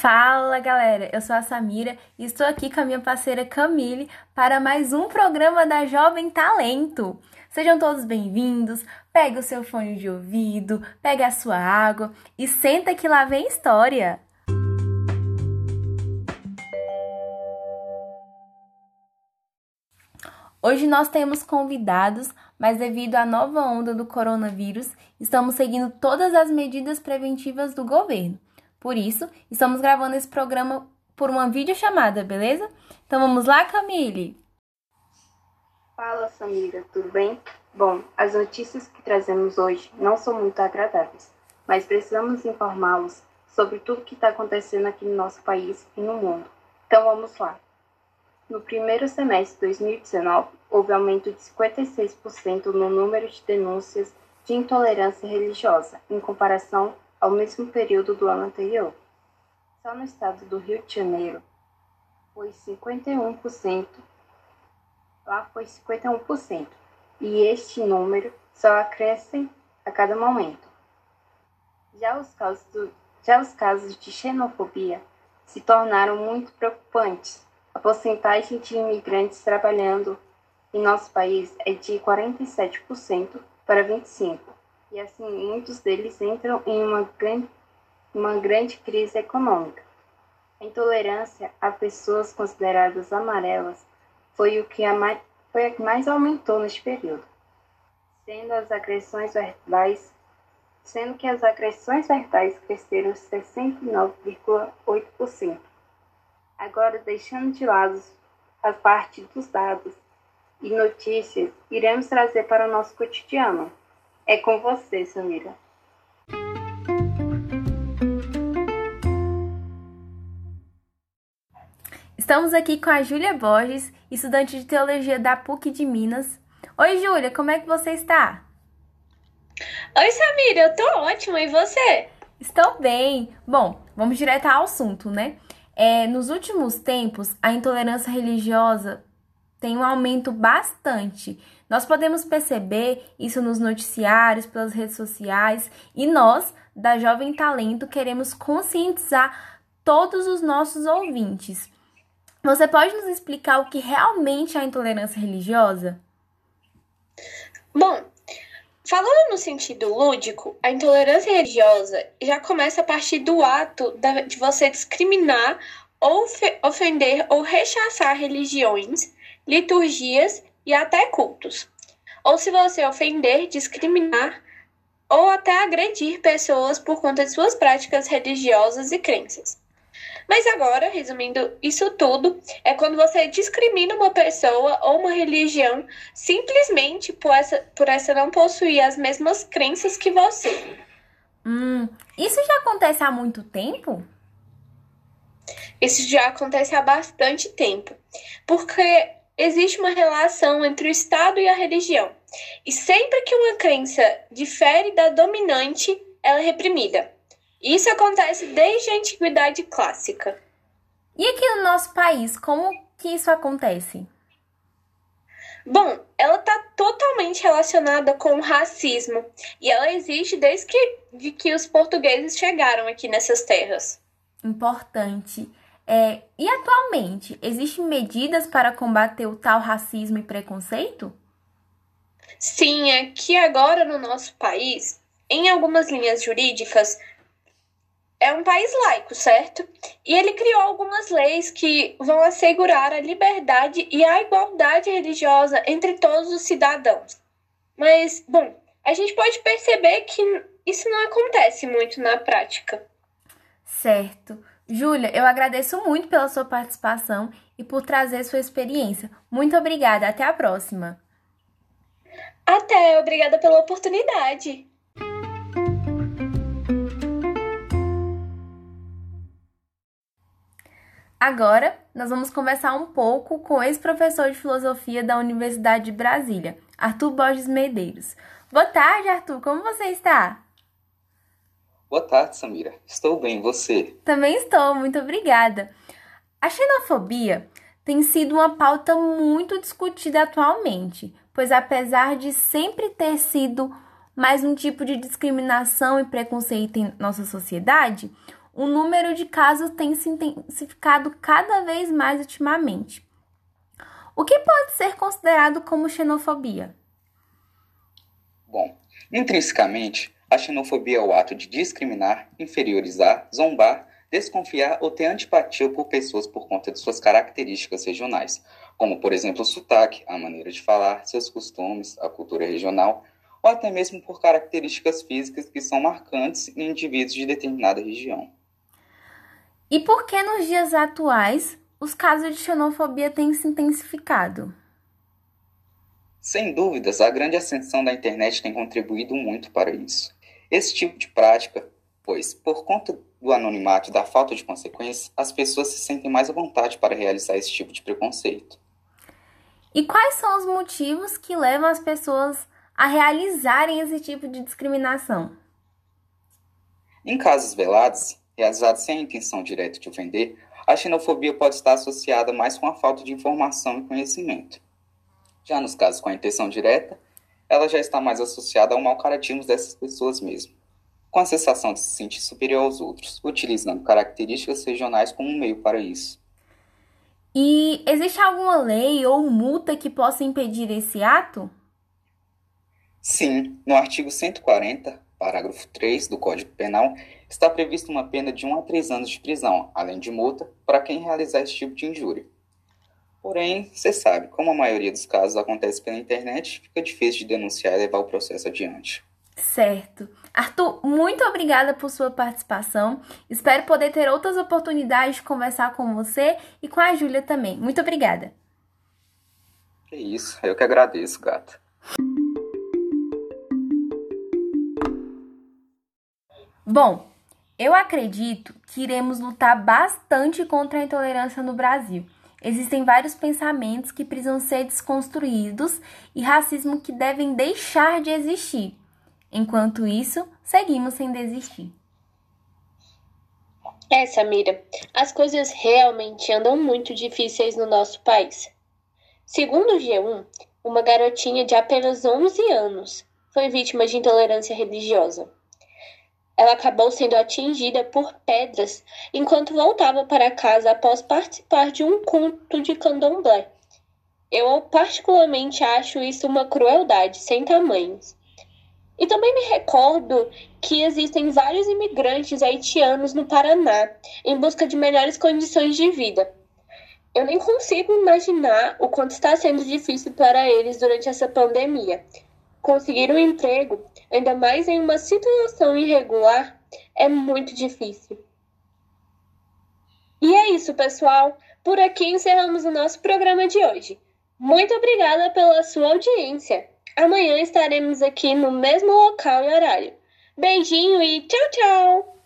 Fala galera, eu sou a Samira e estou aqui com a minha parceira Camille para mais um programa da Jovem Talento. Sejam todos bem-vindos, pegue o seu fone de ouvido, pegue a sua água e senta que lá vem história. Hoje nós temos convidados, mas devido à nova onda do coronavírus, estamos seguindo todas as medidas preventivas do governo. Por isso, estamos gravando esse programa por uma videochamada, beleza? Então vamos lá, Camille! Fala, Samira, tudo bem? Bom, as notícias que trazemos hoje não são muito agradáveis, mas precisamos informá-los sobre tudo o que está acontecendo aqui no nosso país e no mundo. Então vamos lá! No primeiro semestre de 2019, houve aumento de 56% no número de denúncias de intolerância religiosa, em comparação ao mesmo período do ano anterior. Só no estado do Rio de Janeiro foi 51%, lá foi 51%, e este número só cresce a cada momento. Já os casos, do, já os casos de xenofobia se tornaram muito preocupantes a porcentagem de imigrantes trabalhando em nosso país é de 47% para 25%, e assim muitos deles entram em uma grande, uma grande crise econômica. A intolerância a pessoas consideradas amarelas foi o que, mais, foi a que mais aumentou neste período, sendo as agressões verbais sendo que as agressões verbais cresceram 69,8%. Agora, deixando de lado a parte dos dados e notícias, iremos trazer para o nosso cotidiano. É com você, Samira. Estamos aqui com a Júlia Borges, estudante de Teologia da PUC de Minas. Oi, Júlia, como é que você está? Oi, Samira, eu tô ótima, e você? Estou bem. Bom, vamos direto ao assunto, né? É, nos últimos tempos, a intolerância religiosa tem um aumento bastante. Nós podemos perceber isso nos noticiários, pelas redes sociais, e nós, da Jovem Talento, queremos conscientizar todos os nossos ouvintes. Você pode nos explicar o que realmente é a intolerância religiosa? Bom, Falando no sentido lúdico, a intolerância religiosa já começa a partir do ato de você discriminar ou ofender ou rechaçar religiões, liturgias e até cultos. Ou se você ofender, discriminar ou até agredir pessoas por conta de suas práticas religiosas e crenças. Mas agora, resumindo isso tudo, é quando você discrimina uma pessoa ou uma religião simplesmente por essa, por essa não possuir as mesmas crenças que você. Hum, isso já acontece há muito tempo? Isso já acontece há bastante tempo, porque existe uma relação entre o Estado e a religião. E sempre que uma crença difere da dominante, ela é reprimida. Isso acontece desde a antiguidade clássica. E aqui no nosso país, como que isso acontece? Bom, ela está totalmente relacionada com o racismo e ela existe desde que, de que os portugueses chegaram aqui nessas terras. Importante. É, e atualmente, existem medidas para combater o tal racismo e preconceito? Sim, é que agora no nosso país, em algumas linhas jurídicas, é um país laico, certo? E ele criou algumas leis que vão assegurar a liberdade e a igualdade religiosa entre todos os cidadãos. Mas, bom, a gente pode perceber que isso não acontece muito na prática. Certo. Júlia, eu agradeço muito pela sua participação e por trazer sua experiência. Muito obrigada. Até a próxima. Até, obrigada pela oportunidade. Agora, nós vamos conversar um pouco com o ex-professor de filosofia da Universidade de Brasília, Arthur Borges Medeiros. Boa tarde, Arthur, como você está? Boa tarde, Samira. Estou bem, você? Também estou, muito obrigada. A xenofobia tem sido uma pauta muito discutida atualmente, pois apesar de sempre ter sido mais um tipo de discriminação e preconceito em nossa sociedade, o número de casos tem se intensificado cada vez mais ultimamente. O que pode ser considerado como xenofobia? Bom, intrinsecamente, a xenofobia é o ato de discriminar, inferiorizar, zombar, desconfiar ou ter antipatia por pessoas por conta de suas características regionais, como, por exemplo, o sotaque, a maneira de falar, seus costumes, a cultura regional, ou até mesmo por características físicas que são marcantes em indivíduos de determinada região. E por que nos dias atuais os casos de xenofobia têm se intensificado? Sem dúvidas, a grande ascensão da internet tem contribuído muito para isso. Esse tipo de prática, pois, por conta do anonimato e da falta de consequências, as pessoas se sentem mais à vontade para realizar esse tipo de preconceito. E quais são os motivos que levam as pessoas a realizarem esse tipo de discriminação? Em casos velados, realizados sem a intenção direta de ofender, a xenofobia pode estar associada mais com a falta de informação e conhecimento. Já nos casos com a intenção direta, ela já está mais associada ao mau caratismo dessas pessoas mesmo, com a sensação de se sentir superior aos outros, utilizando características regionais como um meio para isso. E existe alguma lei ou multa que possa impedir esse ato? Sim, no artigo 140, parágrafo 3 do Código Penal, está prevista uma pena de 1 a 3 anos de prisão, além de multa, para quem realizar esse tipo de injúria. Porém, você sabe, como a maioria dos casos acontece pela internet, fica difícil de denunciar e levar o processo adiante. Certo. Arthur, muito obrigada por sua participação. Espero poder ter outras oportunidades de conversar com você e com a Júlia também. Muito obrigada. Que isso, eu que agradeço, gata. Bom, eu acredito que iremos lutar bastante contra a intolerância no Brasil. Existem vários pensamentos que precisam ser desconstruídos e racismo que devem deixar de existir. Enquanto isso, seguimos sem desistir. É, Samira, as coisas realmente andam muito difíceis no nosso país. Segundo o G1, uma garotinha de apenas 11 anos foi vítima de intolerância religiosa. Ela acabou sendo atingida por pedras enquanto voltava para casa após participar de um culto de candomblé. Eu particularmente acho isso uma crueldade sem tamanhos. E também me recordo que existem vários imigrantes haitianos no Paraná em busca de melhores condições de vida. Eu nem consigo imaginar o quanto está sendo difícil para eles durante essa pandemia. Conseguir um emprego ainda mais em uma situação irregular, é muito difícil. E é isso, pessoal. Por aqui encerramos o nosso programa de hoje. Muito obrigada pela sua audiência. Amanhã estaremos aqui no mesmo local e horário. Beijinho e tchau, tchau!